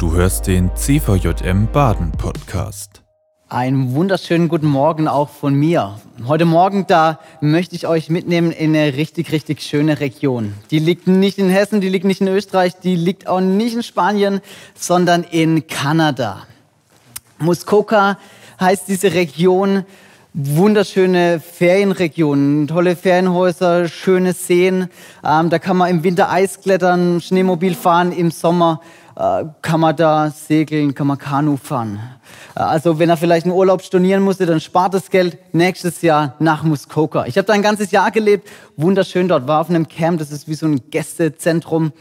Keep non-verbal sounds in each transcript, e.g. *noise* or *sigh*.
Du hörst den CVJM Baden Podcast. Einen wunderschönen guten Morgen auch von mir. Heute Morgen, da möchte ich euch mitnehmen in eine richtig, richtig schöne Region. Die liegt nicht in Hessen, die liegt nicht in Österreich, die liegt auch nicht in Spanien, sondern in Kanada. Muskoka heißt diese Region wunderschöne Ferienregionen, tolle Ferienhäuser, schöne Seen. Ähm, da kann man im Winter Eis klettern, Schneemobil fahren, im Sommer kann man da segeln, kann man Kanu fahren. Äh, also wenn er vielleicht einen Urlaub stornieren musste, dann spart das Geld nächstes Jahr nach Muskoka. Ich habe da ein ganzes Jahr gelebt, wunderschön dort, war auf einem Camp, das ist wie so ein Gästezentrum.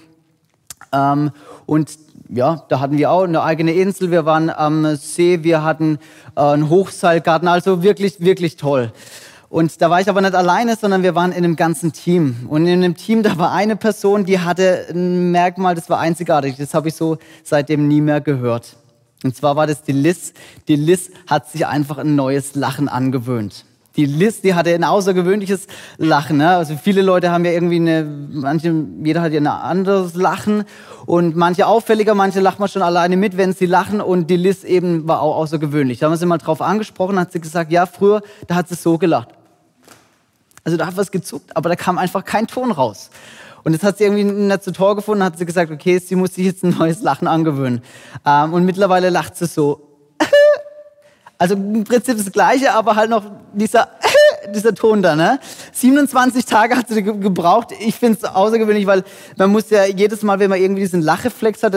Ähm, und ja, da hatten wir auch eine eigene Insel, wir waren am See, wir hatten äh, einen Hochseilgarten, also wirklich, wirklich toll. Und da war ich aber nicht alleine, sondern wir waren in einem ganzen Team. Und in dem Team, da war eine Person, die hatte ein Merkmal, das war einzigartig. Das habe ich so seitdem nie mehr gehört. Und zwar war das die Liz. Die Liz hat sich einfach ein neues Lachen angewöhnt. Die Liz, die hatte ein außergewöhnliches Lachen. Ne? Also viele Leute haben ja irgendwie eine, manche, jeder hat ja ein anderes Lachen und manche auffälliger, manche lacht man schon alleine mit, wenn sie lachen und die Liz eben war auch außergewöhnlich. Da haben wir sie mal drauf angesprochen, hat sie gesagt, ja, früher, da hat sie so gelacht. Also da hat was gezuckt, aber da kam einfach kein Ton raus. Und das hat sie irgendwie nicht so toll gefunden, hat sie gesagt, okay, sie muss sich jetzt ein neues Lachen angewöhnen. Ähm, und mittlerweile lacht sie so. *laughs* Also im Prinzip das Gleiche, aber halt noch dieser, *laughs* dieser Ton da, ne? 27 Tage hat sie gebraucht. Ich finde es außergewöhnlich, weil man muss ja jedes Mal, wenn man irgendwie diesen Lacheflex hat,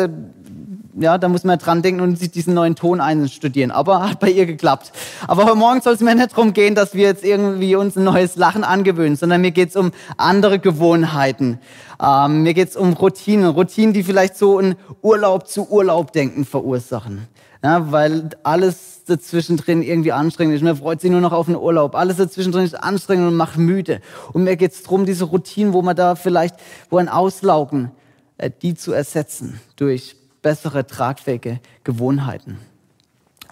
ja, da muss man dran denken und sich diesen neuen Ton einstudieren. Aber hat bei ihr geklappt. Aber heute Morgen soll es mir nicht darum gehen, dass wir jetzt irgendwie uns ein neues Lachen angewöhnen, sondern mir geht es um andere Gewohnheiten. Ähm, mir geht es um Routinen. Routinen, die vielleicht so ein Urlaub zu Urlaub denken verursachen. Ja, weil alles dazwischen drin irgendwie anstrengend ist. Man freut sich nur noch auf den Urlaub. Alles dazwischen drin ist anstrengend und macht müde. Und mir geht es darum, diese Routinen, wo man da vielleicht, wo ein Auslaugen, äh, die zu ersetzen durch bessere, tragfähige Gewohnheiten.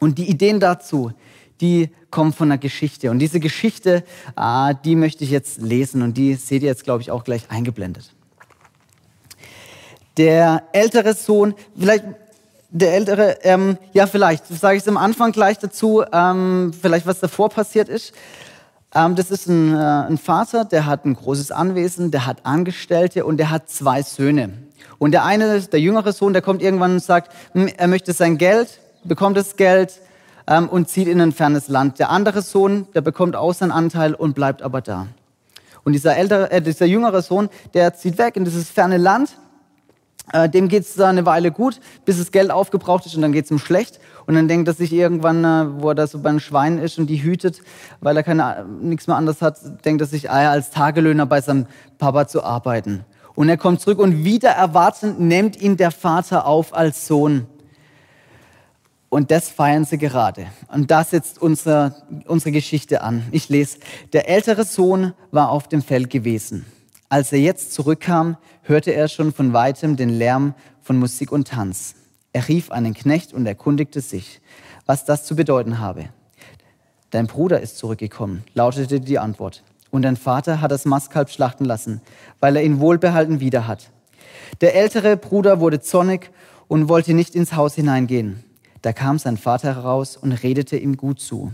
Und die Ideen dazu, die kommen von einer Geschichte. Und diese Geschichte, äh, die möchte ich jetzt lesen und die seht ihr jetzt, glaube ich, auch gleich eingeblendet. Der ältere Sohn, vielleicht der ältere, ähm, ja vielleicht, sage ich es am Anfang gleich dazu, ähm, vielleicht was davor passiert ist. Ähm, das ist ein, äh, ein Vater, der hat ein großes Anwesen, der hat Angestellte und der hat zwei Söhne. Und der eine, der jüngere Sohn, der kommt irgendwann und sagt, hm, er möchte sein Geld, bekommt das Geld ähm, und zieht in ein fernes Land. Der andere Sohn, der bekommt auch seinen Anteil und bleibt aber da. Und dieser, ältere, äh, dieser jüngere Sohn, der zieht weg in dieses ferne Land. Äh, dem geht es eine Weile gut, bis das Geld aufgebraucht ist und dann geht es ihm schlecht. Und dann denkt er sich irgendwann, äh, wo er da so beim Schwein ist und die hütet, weil er keine, nichts mehr anderes hat, denkt er sich, ah ja, als Tagelöhner bei seinem Papa zu arbeiten. Und er kommt zurück und wieder erwartend nimmt ihn der Vater auf als Sohn. Und das feiern sie gerade. Und da setzt unsere, unsere Geschichte an. Ich lese, der ältere Sohn war auf dem Feld gewesen. Als er jetzt zurückkam, hörte er schon von weitem den Lärm von Musik und Tanz. Er rief einen Knecht und erkundigte sich, was das zu bedeuten habe. Dein Bruder ist zurückgekommen, lautete die Antwort und dein Vater hat das Mastkalb schlachten lassen, weil er ihn wohlbehalten wieder hat. Der ältere Bruder wurde zornig und wollte nicht ins Haus hineingehen. Da kam sein Vater heraus und redete ihm gut zu.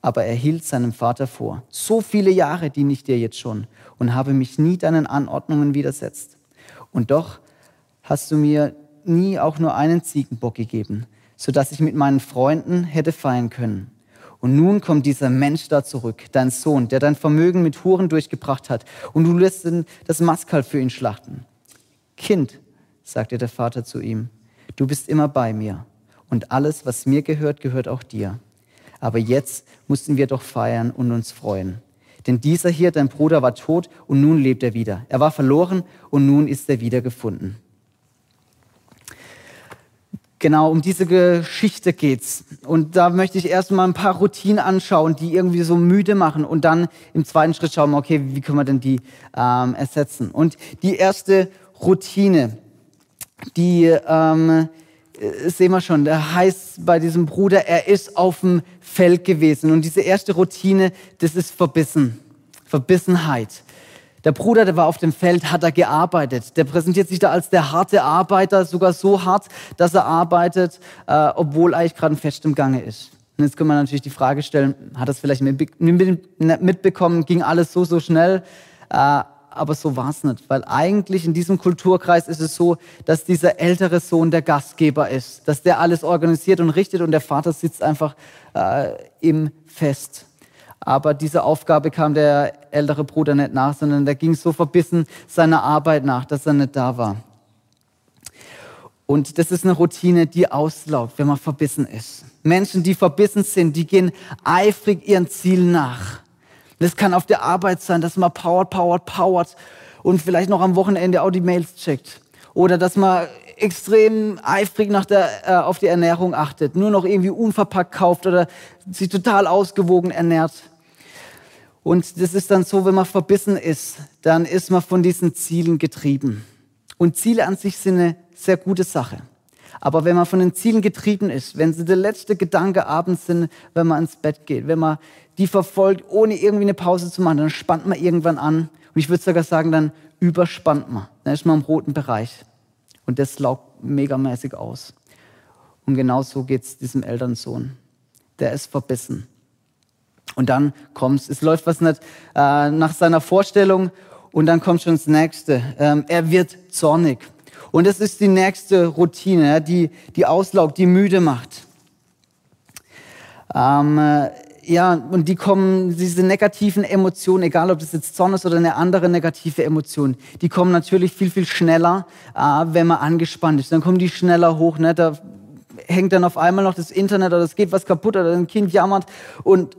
Aber er hielt seinem Vater vor, so viele Jahre diene ich dir jetzt schon und habe mich nie deinen Anordnungen widersetzt. Und doch hast du mir nie auch nur einen Ziegenbock gegeben, sodass ich mit meinen Freunden hätte feiern können. Und nun kommt dieser Mensch da zurück, dein Sohn, der dein Vermögen mit Huren durchgebracht hat. Und du lässt das Maskal für ihn schlachten. Kind, sagte der Vater zu ihm, du bist immer bei mir. Und alles, was mir gehört, gehört auch dir. Aber jetzt mussten wir doch feiern und uns freuen. Denn dieser hier, dein Bruder, war tot und nun lebt er wieder. Er war verloren und nun ist er wieder gefunden. Genau, um diese Geschichte geht's. Und da möchte ich erstmal ein paar Routinen anschauen, die irgendwie so müde machen und dann im zweiten Schritt schauen, okay, wie können wir denn die ähm, ersetzen? Und die erste Routine, die ähm, äh, sehen wir schon, der heißt bei diesem Bruder, er ist auf dem Feld gewesen. Und diese erste Routine, das ist Verbissen, Verbissenheit. Der Bruder, der war auf dem Feld, hat er gearbeitet. Der präsentiert sich da als der harte Arbeiter, sogar so hart, dass er arbeitet, äh, obwohl eigentlich gerade ein Fest im Gange ist. Und jetzt können wir natürlich die Frage stellen, hat es vielleicht mitbekommen, ging alles so, so schnell? Äh, aber so war es nicht, weil eigentlich in diesem Kulturkreis ist es so, dass dieser ältere Sohn der Gastgeber ist, dass der alles organisiert und richtet und der Vater sitzt einfach äh, im Fest. Aber dieser Aufgabe kam der ältere Bruder nicht nach, sondern der ging so verbissen seiner Arbeit nach, dass er nicht da war. Und das ist eine Routine, die auslaugt, wenn man verbissen ist. Menschen, die verbissen sind, die gehen eifrig ihren Ziel nach. Das kann auf der Arbeit sein, dass man powert, powert, powert und vielleicht noch am Wochenende auch die Mails checkt. Oder dass man extrem eifrig nach der, äh, auf die Ernährung achtet, nur noch irgendwie unverpackt kauft oder sich total ausgewogen ernährt. Und das ist dann so, wenn man verbissen ist, dann ist man von diesen Zielen getrieben. Und Ziele an sich sind eine sehr gute Sache. Aber wenn man von den Zielen getrieben ist, wenn sie der letzte Gedanke abends sind, wenn man ins Bett geht, wenn man die verfolgt, ohne irgendwie eine Pause zu machen, dann spannt man irgendwann an. Und ich würde sogar sagen, dann überspannt man. Dann ist man im roten Bereich. Und das laugt megamäßig aus. Und genau so geht es diesem Elternsohn. Der ist verbissen. Und dann kommt es läuft was nicht äh, nach seiner Vorstellung und dann kommt schon das Nächste. Ähm, er wird zornig. Und das ist die nächste Routine, die, die auslaugt, die müde macht. Ähm, äh, ja, und die kommen, diese negativen Emotionen, egal ob das jetzt Zorn ist oder eine andere negative Emotion, die kommen natürlich viel, viel schneller, äh, wenn man angespannt ist. Dann kommen die schneller hoch. Ne? Da hängt dann auf einmal noch das Internet oder es geht was kaputt oder ein Kind jammert und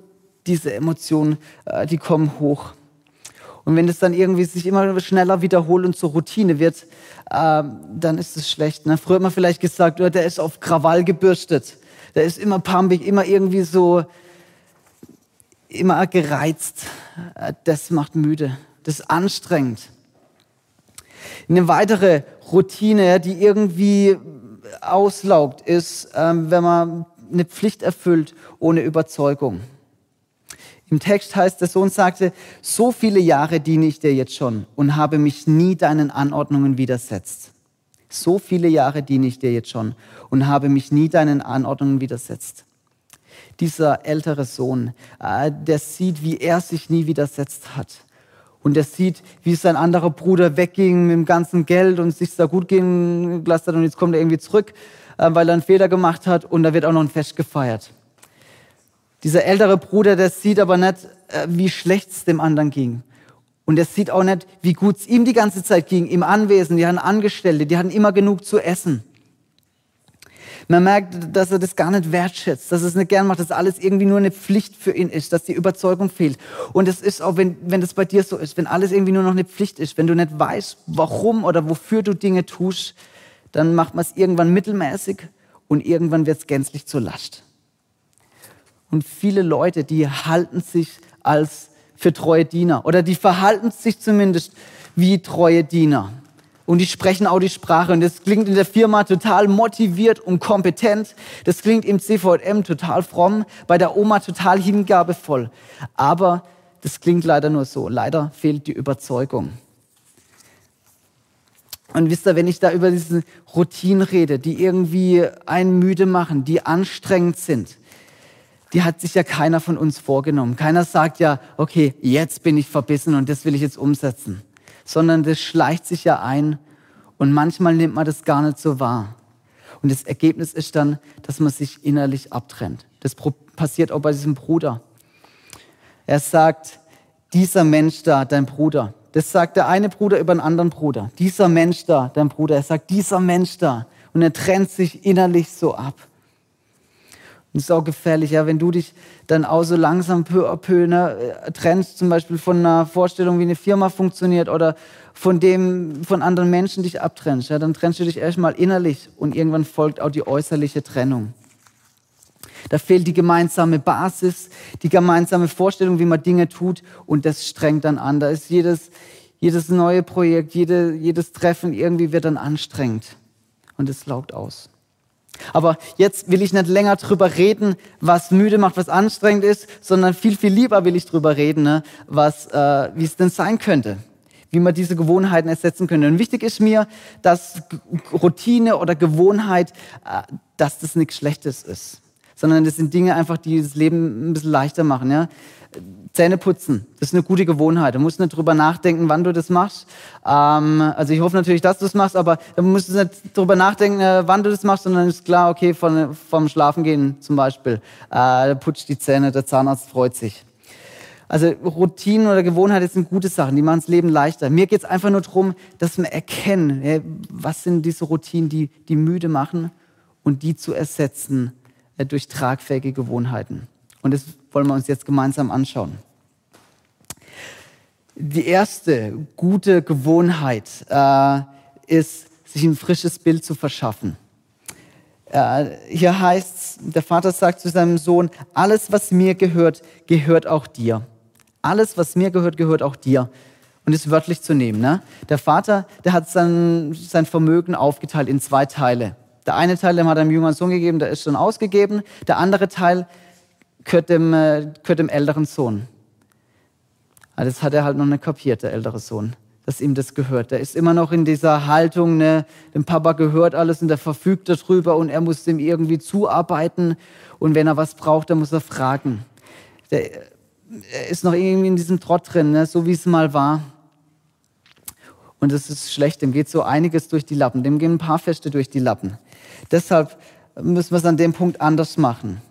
diese Emotionen, äh, die kommen hoch. Und wenn es dann irgendwie sich immer schneller wiederholt und zur Routine wird, äh, dann ist es schlecht. Ne? Früher hat man vielleicht gesagt, oh, der ist auf Krawall gebürstet. Der ist immer pumpig, immer irgendwie so, immer gereizt. Äh, das macht müde. Das ist anstrengend. Eine weitere Routine, die irgendwie auslaugt, ist, ähm, wenn man eine Pflicht erfüllt ohne Überzeugung. Im Text heißt, der Sohn sagte, so viele Jahre diene ich dir jetzt schon und habe mich nie deinen Anordnungen widersetzt. So viele Jahre diene ich dir jetzt schon und habe mich nie deinen Anordnungen widersetzt. Dieser ältere Sohn, äh, der sieht, wie er sich nie widersetzt hat. Und er sieht, wie sein anderer Bruder wegging mit dem ganzen Geld und sich da gut gehen gelassen hat und jetzt kommt er irgendwie zurück, äh, weil er einen Fehler gemacht hat und da wird auch noch ein Fest gefeiert. Dieser ältere Bruder, der sieht aber nicht, äh, wie schlecht es dem anderen ging. Und er sieht auch nicht, wie gut es ihm die ganze Zeit ging, im Anwesen. Die hatten Angestellte, die hatten immer genug zu essen. Man merkt, dass er das gar nicht wertschätzt, dass er es nicht gern macht, dass alles irgendwie nur eine Pflicht für ihn ist, dass die Überzeugung fehlt. Und es ist auch, wenn, wenn das bei dir so ist, wenn alles irgendwie nur noch eine Pflicht ist, wenn du nicht weißt, warum oder wofür du Dinge tust, dann macht man es irgendwann mittelmäßig und irgendwann wird es gänzlich zur Last. Und viele Leute, die halten sich als für treue Diener oder die verhalten sich zumindest wie treue Diener. Und die sprechen auch die Sprache. Und das klingt in der Firma total motiviert und kompetent. Das klingt im CVM total fromm, bei der Oma total hingabevoll. Aber das klingt leider nur so. Leider fehlt die Überzeugung. Und wisst ihr, wenn ich da über diese Routinen rede, die irgendwie einen müde machen, die anstrengend sind, die hat sich ja keiner von uns vorgenommen. Keiner sagt ja, okay, jetzt bin ich verbissen und das will ich jetzt umsetzen. Sondern das schleicht sich ja ein und manchmal nimmt man das gar nicht so wahr. Und das Ergebnis ist dann, dass man sich innerlich abtrennt. Das passiert auch bei diesem Bruder. Er sagt, dieser Mensch da, dein Bruder. Das sagt der eine Bruder über einen anderen Bruder. Dieser Mensch da, dein Bruder. Er sagt, dieser Mensch da. Und er trennt sich innerlich so ab. Es ist auch gefährlich, ja, wenn du dich dann auch so langsam peu à peu ne, trennst, zum Beispiel von einer Vorstellung, wie eine Firma funktioniert oder von dem, von anderen Menschen dich abtrennst, ja, dann trennst du dich erstmal innerlich und irgendwann folgt auch die äußerliche Trennung. Da fehlt die gemeinsame Basis, die gemeinsame Vorstellung, wie man Dinge tut und das strengt dann an. Da ist jedes, jedes neue Projekt, jede, jedes Treffen irgendwie wird dann anstrengend und es laugt aus. Aber jetzt will ich nicht länger drüber reden, was müde macht, was anstrengend ist, sondern viel, viel lieber will ich drüber reden, ne, was, äh, wie es denn sein könnte. wie man diese Gewohnheiten ersetzen könnte. Und wichtig ist mir, dass Routine oder Gewohnheit, äh, dass das nichts Schlechtes ist, sondern das sind Dinge einfach, die das Leben ein bisschen leichter machen. Ja? Zähne putzen, das ist eine gute Gewohnheit. Du musst nicht drüber nachdenken, wann du das machst. Ähm, also ich hoffe natürlich, dass du es machst, aber du musst nicht drüber nachdenken, äh, wann du das machst, sondern ist klar, okay, von, vom Schlafengehen zum Beispiel, äh, putzt die Zähne, der Zahnarzt freut sich. Also Routinen oder Gewohnheiten sind gute Sachen, die machen das Leben leichter. Mir geht es einfach nur darum, dass wir erkennen, was sind diese Routinen, die, die müde machen und die zu ersetzen äh, durch tragfähige Gewohnheiten. Und das wollen wir uns jetzt gemeinsam anschauen. Die erste gute Gewohnheit äh, ist, sich ein frisches Bild zu verschaffen. Äh, hier heißt es, der Vater sagt zu seinem Sohn, alles, was mir gehört, gehört auch dir. Alles, was mir gehört, gehört auch dir. Und ist wörtlich zu nehmen. Ne? Der Vater, der hat sein, sein Vermögen aufgeteilt in zwei Teile. Der eine Teil, dem hat er dem jüngeren Sohn gegeben, der ist schon ausgegeben. Der andere Teil gehört dem, äh, gehört dem älteren Sohn. Aber das hat er halt noch nicht kapiert, der ältere Sohn, dass ihm das gehört. Der ist immer noch in dieser Haltung, ne, dem Papa gehört alles und der verfügt darüber und er muss dem irgendwie zuarbeiten. Und wenn er was braucht, dann muss er fragen. Der, er ist noch irgendwie in diesem Trott drin, ne? so wie es mal war. Und das ist schlecht, dem geht so einiges durch die Lappen, dem gehen ein paar Feste durch die Lappen. Deshalb müssen wir es an dem Punkt anders machen.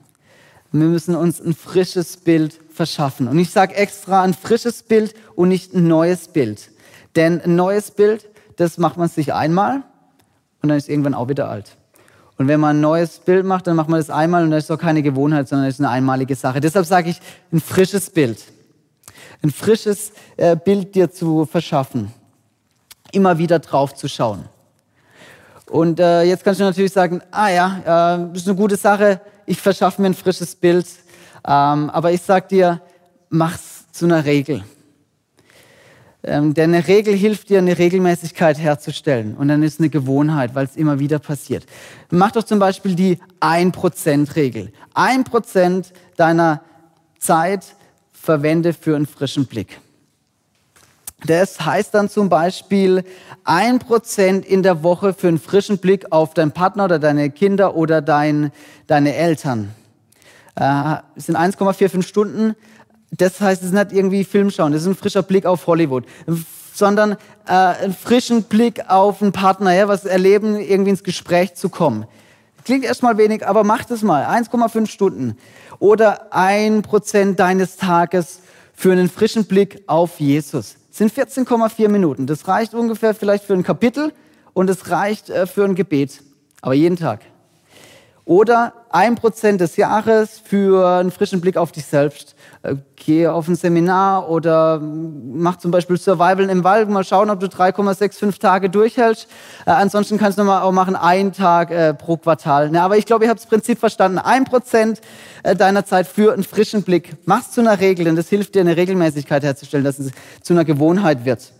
Wir müssen uns ein frisches Bild verschaffen. Und ich sage extra ein frisches Bild und nicht ein neues Bild. Denn ein neues Bild, das macht man sich einmal und dann ist irgendwann auch wieder alt. Und wenn man ein neues Bild macht, dann macht man das einmal und das ist auch keine Gewohnheit, sondern das ist eine einmalige Sache. Deshalb sage ich, ein frisches Bild. Ein frisches äh, Bild dir zu verschaffen. Immer wieder drauf zu schauen. Und äh, jetzt kannst du natürlich sagen, ah ja, äh, das ist eine gute Sache, ich verschaffe mir ein frisches Bild. Ähm, aber ich sage dir, mach's zu einer Regel. Ähm, denn eine Regel hilft dir, eine Regelmäßigkeit herzustellen. Und dann ist eine Gewohnheit, weil es immer wieder passiert. Mach doch zum Beispiel die 1%-Regel. 1% deiner Zeit verwende für einen frischen Blick. Das heißt dann zum Beispiel 1% in der Woche für einen frischen Blick auf deinen Partner oder deine Kinder oder dein, deine Eltern. Äh, sind 1,45 Stunden das heißt, es ist nicht irgendwie Film schauen, das ist ein frischer Blick auf Hollywood, sondern äh, einen frischen Blick auf einen Partner, ja, was erleben, irgendwie ins Gespräch zu kommen. Klingt erstmal wenig, aber mach das mal. 1,5 Stunden. Oder ein Prozent deines Tages für einen frischen Blick auf Jesus. Sind 14,4 Minuten. Das reicht ungefähr vielleicht für ein Kapitel und es reicht äh, für ein Gebet. Aber jeden Tag. Oder ein Prozent des Jahres für einen frischen Blick auf dich selbst. Äh, geh auf ein Seminar oder mach zum Beispiel Survival im Wald, mal schauen, ob du 3,65 Tage durchhältst. Äh, ansonsten kannst du mal auch machen, einen Tag äh, pro Quartal. Aber ich glaube, ihr habt das Prinzip verstanden. Ein Prozent deiner Zeit für einen frischen Blick. Mach's zu einer Regel, denn das hilft dir, eine Regelmäßigkeit herzustellen, dass es zu einer Gewohnheit wird.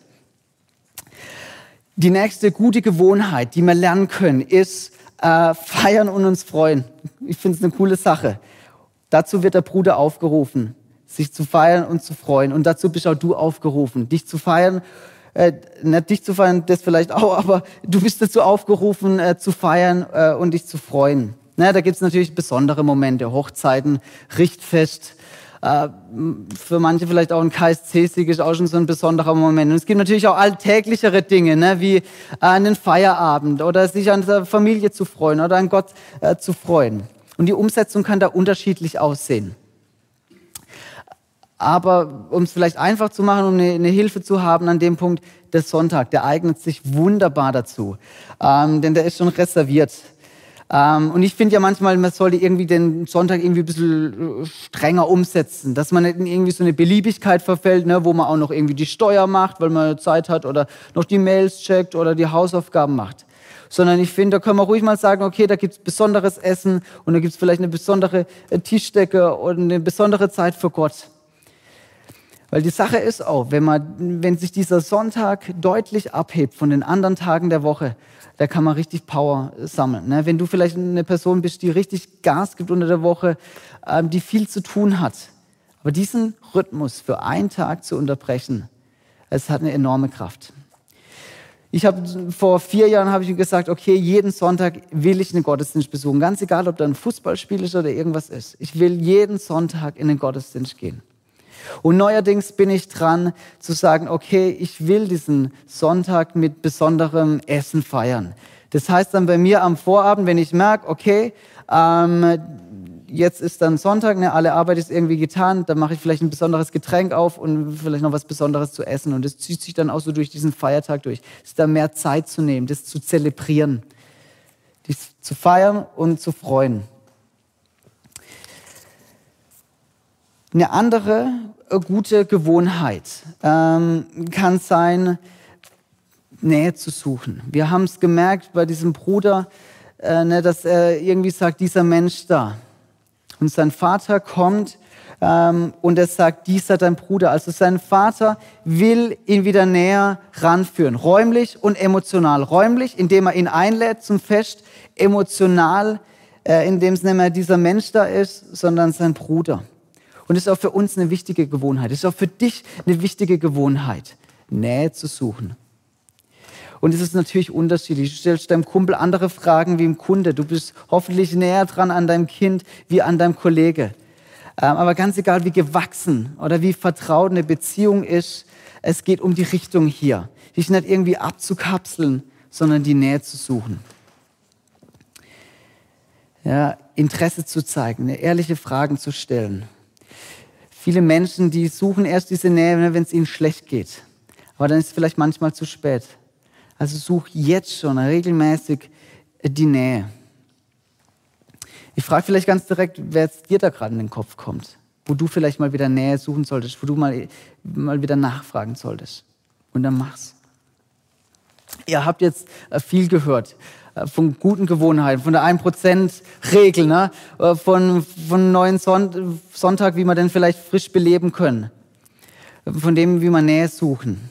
Die nächste gute Gewohnheit, die wir lernen können, ist, äh, feiern und uns freuen. Ich finde es eine coole Sache. Dazu wird der Bruder aufgerufen, sich zu feiern und zu freuen. Und dazu bist auch du aufgerufen, dich zu feiern. Äh, nicht dich zu feiern, das vielleicht auch, aber du bist dazu aufgerufen, äh, zu feiern äh, und dich zu freuen. Na, da gibt's natürlich besondere Momente, Hochzeiten, Richtfest, äh, für manche vielleicht auch ein KSC-Sieg ist auch schon so ein besonderer Moment. Und es gibt natürlich auch alltäglichere Dinge, ne, wie einen Feierabend oder sich an der Familie zu freuen oder an Gott äh, zu freuen. Und die Umsetzung kann da unterschiedlich aussehen. Aber um es vielleicht einfach zu machen, um eine, eine, Hilfe zu haben an dem Punkt, der Sonntag, der eignet sich wunderbar dazu. Ähm, denn der ist schon reserviert. Ähm, und ich finde ja manchmal, man sollte irgendwie den Sonntag irgendwie ein bisschen äh, strenger umsetzen, dass man nicht in irgendwie so eine Beliebigkeit verfällt, ne, wo man auch noch irgendwie die Steuer macht, weil man Zeit hat oder noch die Mails checkt oder die Hausaufgaben macht. Sondern ich finde, da können wir ruhig mal sagen, okay, da gibt's besonderes Essen und da gibt's vielleicht eine besondere äh, Tischdecke und eine besondere Zeit für Gott. Weil die Sache ist auch, wenn, man, wenn sich dieser Sonntag deutlich abhebt von den anderen Tagen der Woche, da kann man richtig Power sammeln. Ne? Wenn du vielleicht eine Person bist, die richtig Gas gibt unter der Woche, ähm, die viel zu tun hat, aber diesen Rhythmus für einen Tag zu unterbrechen, Es hat eine enorme Kraft. Ich habe vor vier Jahren habe ich gesagt, okay, jeden Sonntag will ich einen Gottesdienst besuchen, ganz egal, ob da ein Fußballspiel ist oder irgendwas ist. Ich will jeden Sonntag in den Gottesdienst gehen. Und neuerdings bin ich dran zu sagen, okay, ich will diesen Sonntag mit besonderem Essen feiern. Das heißt dann bei mir am Vorabend, wenn ich merke, okay, ähm, jetzt ist dann Sonntag, ne, alle Arbeit ist irgendwie getan, dann mache ich vielleicht ein besonderes Getränk auf und vielleicht noch was Besonderes zu essen. Und das zieht sich dann auch so durch diesen Feiertag durch. Es ist da mehr Zeit zu nehmen, das zu zelebrieren, dies zu feiern und zu freuen. Eine andere äh, gute Gewohnheit ähm, kann sein, Nähe zu suchen. Wir haben es gemerkt bei diesem Bruder, äh, ne, dass er irgendwie sagt, dieser Mensch da, und sein Vater kommt ähm, und er sagt, dieser dein Bruder. Also sein Vater will ihn wieder näher ranführen, räumlich und emotional. Räumlich, indem er ihn einlädt zum Fest, emotional, äh, indem es nicht mehr dieser Mensch da ist, sondern sein Bruder. Und ist auch für uns eine wichtige Gewohnheit. Ist auch für dich eine wichtige Gewohnheit, Nähe zu suchen. Und es ist natürlich unterschiedlich. Du stellst deinem Kumpel andere Fragen wie im Kunde. Du bist hoffentlich näher dran an deinem Kind wie an deinem Kollege. Ähm, aber ganz egal, wie gewachsen oder wie vertraut eine Beziehung ist, es geht um die Richtung hier. Dich nicht irgendwie abzukapseln, sondern die Nähe zu suchen. Ja, Interesse zu zeigen, ehrliche Fragen zu stellen. Viele Menschen, die suchen erst diese Nähe, wenn es ihnen schlecht geht. Aber dann ist es vielleicht manchmal zu spät. Also such jetzt schon regelmäßig die Nähe. Ich frage vielleicht ganz direkt, wer jetzt dir da gerade in den Kopf kommt, wo du vielleicht mal wieder Nähe suchen solltest, wo du mal, mal wieder nachfragen solltest. Und dann mach's. Ihr habt jetzt äh, viel gehört äh, von guten Gewohnheiten, von der 1%-Regel, ne? Äh, von, von neuen Sonntag, wie wir den vielleicht frisch beleben können, von dem, wie wir Nähe suchen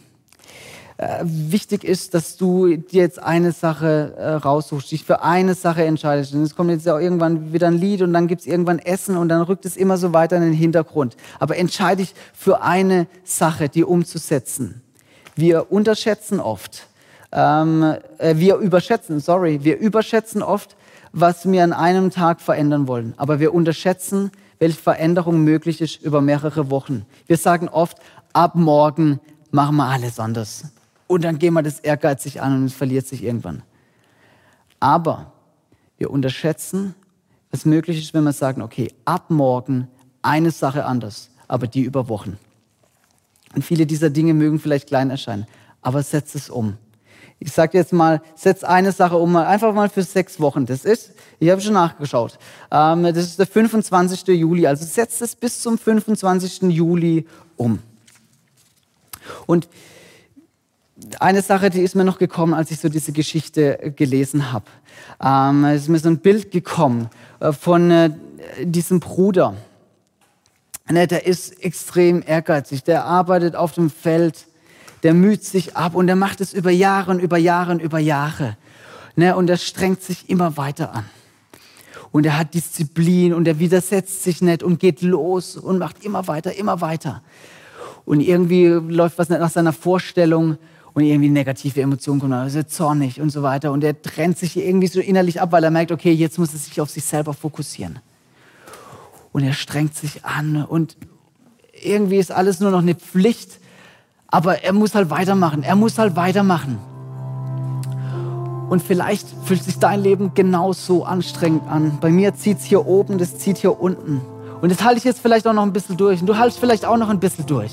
äh, wichtig ist, dass du dir jetzt eine Sache äh, raussuchst, dich für eine Sache entscheidest. Und es kommt jetzt auch irgendwann wieder ein Lied und dann gibt es irgendwann Essen und dann rückt es immer so weiter in den Hintergrund. Aber entscheide dich für eine Sache, die umzusetzen. Wir unterschätzen oft, ähm, äh, wir überschätzen, sorry, wir überschätzen oft, was wir an einem Tag verändern wollen. Aber wir unterschätzen, welche Veränderung möglich ist über mehrere Wochen. Wir sagen oft, ab morgen machen wir alles anders und dann gehen wir das ehrgeizig an und es verliert sich irgendwann. Aber wir unterschätzen, was möglich ist, wenn wir sagen, okay, ab morgen eine Sache anders, aber die über Wochen. Und viele dieser Dinge mögen vielleicht klein erscheinen, aber setz es um. Ich sage jetzt mal, setz eine Sache um, einfach mal für sechs Wochen. Das ist, ich habe schon nachgeschaut, ähm, das ist der 25. Juli. Also setz es bis zum 25. Juli um. Und eine Sache, die ist mir noch gekommen, als ich so diese Geschichte gelesen habe. Ähm, es ist mir so ein Bild gekommen äh, von äh, diesem Bruder. Ne, der ist extrem ehrgeizig, der arbeitet auf dem Feld, der müht sich ab und der macht es über Jahre und über Jahre und über Jahre. Ne, und er strengt sich immer weiter an. Und er hat Disziplin und er widersetzt sich nicht und geht los und macht immer weiter, immer weiter. Und irgendwie läuft was nicht nach seiner Vorstellung und irgendwie negative Emotionen kommen, also zornig und so weiter. Und er trennt sich irgendwie so innerlich ab, weil er merkt, okay, jetzt muss er sich auf sich selber fokussieren. Und er strengt sich an und irgendwie ist alles nur noch eine Pflicht, aber er muss halt weitermachen. Er muss halt weitermachen. Und vielleicht fühlt sich dein Leben genauso anstrengend an. Bei mir zieht es hier oben, das zieht hier unten. Und das halte ich jetzt vielleicht auch noch ein bisschen durch. Und du haltest vielleicht auch noch ein bisschen durch.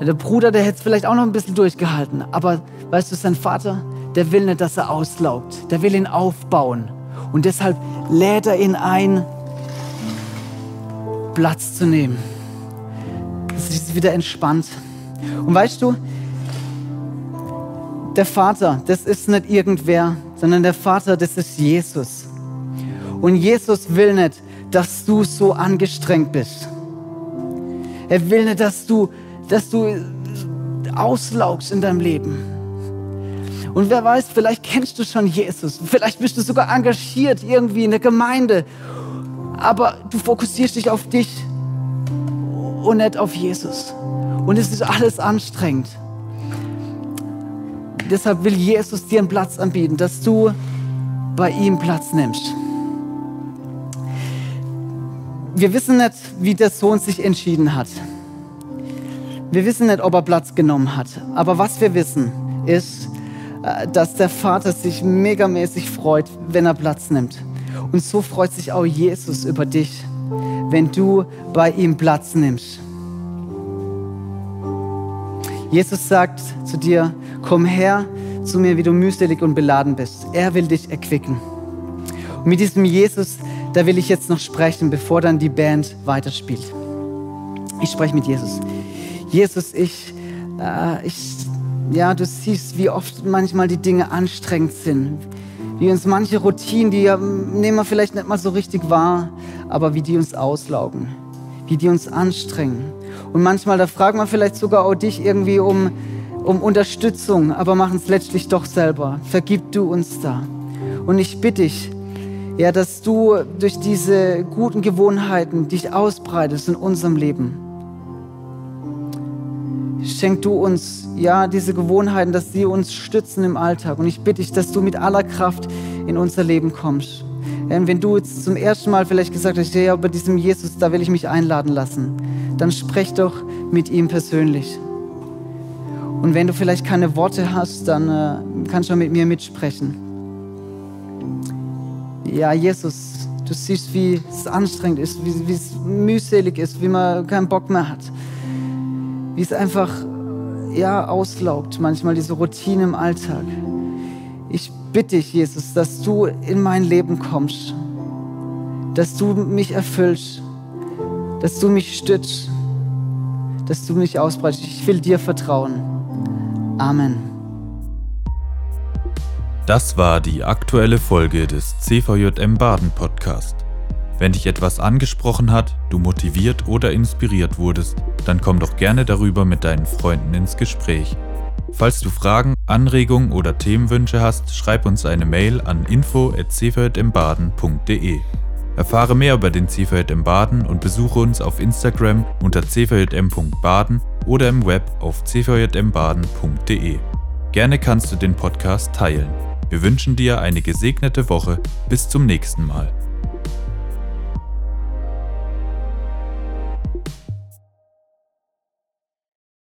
Der Bruder, der hätte es vielleicht auch noch ein bisschen durchgehalten. Aber weißt du, sein Vater, der will nicht, dass er auslaugt. Der will ihn aufbauen. Und deshalb lädt er ihn ein, Platz zu nehmen. Wieder entspannt. Und weißt du, der Vater, das ist nicht irgendwer, sondern der Vater, das ist Jesus. Und Jesus will nicht, dass du so angestrengt bist. Er will nicht, dass du dass du auslaugst in deinem Leben. Und wer weiß, vielleicht kennst du schon Jesus, vielleicht bist du sogar engagiert irgendwie in der Gemeinde, aber du fokussierst dich auf dich und auf Jesus. Und es ist alles anstrengend. Deshalb will Jesus dir einen Platz anbieten, dass du bei ihm Platz nimmst. Wir wissen nicht, wie der Sohn sich entschieden hat. Wir wissen nicht, ob er Platz genommen hat. Aber was wir wissen, ist, äh, dass der Vater sich megamäßig freut, wenn er Platz nimmt. Und so freut sich auch Jesus über dich, wenn du bei ihm Platz nimmst. Jesus sagt zu dir, komm her zu mir, wie du mühselig und beladen bist. Er will dich erquicken. Und mit diesem Jesus, da will ich jetzt noch sprechen, bevor dann die Band weiterspielt. Ich spreche mit Jesus. Jesus, ich, äh, ich ja, du siehst, wie oft manchmal die Dinge anstrengend sind. Wie uns manche Routinen, die ja, nehmen wir vielleicht nicht mal so richtig wahr, aber wie die uns auslaugen. Wie die uns anstrengen. Und manchmal, da fragt man vielleicht sogar auch dich irgendwie um, um Unterstützung, aber machen es letztlich doch selber. Vergib du uns da. Und ich bitte dich, ja, dass du durch diese guten Gewohnheiten dich ausbreitest in unserem Leben schenk du uns ja diese Gewohnheiten, dass sie uns stützen im Alltag. Und ich bitte dich, dass du mit aller Kraft in unser Leben kommst. Denn wenn du jetzt zum ersten Mal vielleicht gesagt hast, ja, bei diesem Jesus, da will ich mich einladen lassen, dann sprech doch mit ihm persönlich. Und wenn du vielleicht keine Worte hast, dann äh, kannst du mit mir mitsprechen. Ja, Jesus, du siehst, wie es anstrengend ist, wie, wie es mühselig ist, wie man keinen Bock mehr hat wie es einfach ja auslaugt, manchmal diese Routine im Alltag. Ich bitte dich, Jesus, dass du in mein Leben kommst, dass du mich erfüllst, dass du mich stützt, dass du mich ausbreitest. Ich will dir vertrauen. Amen. Das war die aktuelle Folge des CVJM Baden Podcast. Wenn dich etwas angesprochen hat, du motiviert oder inspiriert wurdest, dann komm doch gerne darüber mit deinen Freunden ins Gespräch. Falls du Fragen, Anregungen oder Themenwünsche hast, schreib uns eine Mail an info@cvhmbaden.de. Erfahre mehr über den CVHM im Baden und besuche uns auf Instagram unter cvhm.baden oder im Web auf cvhmbaden.de. Gerne kannst du den Podcast teilen. Wir wünschen dir eine gesegnete Woche. Bis zum nächsten Mal.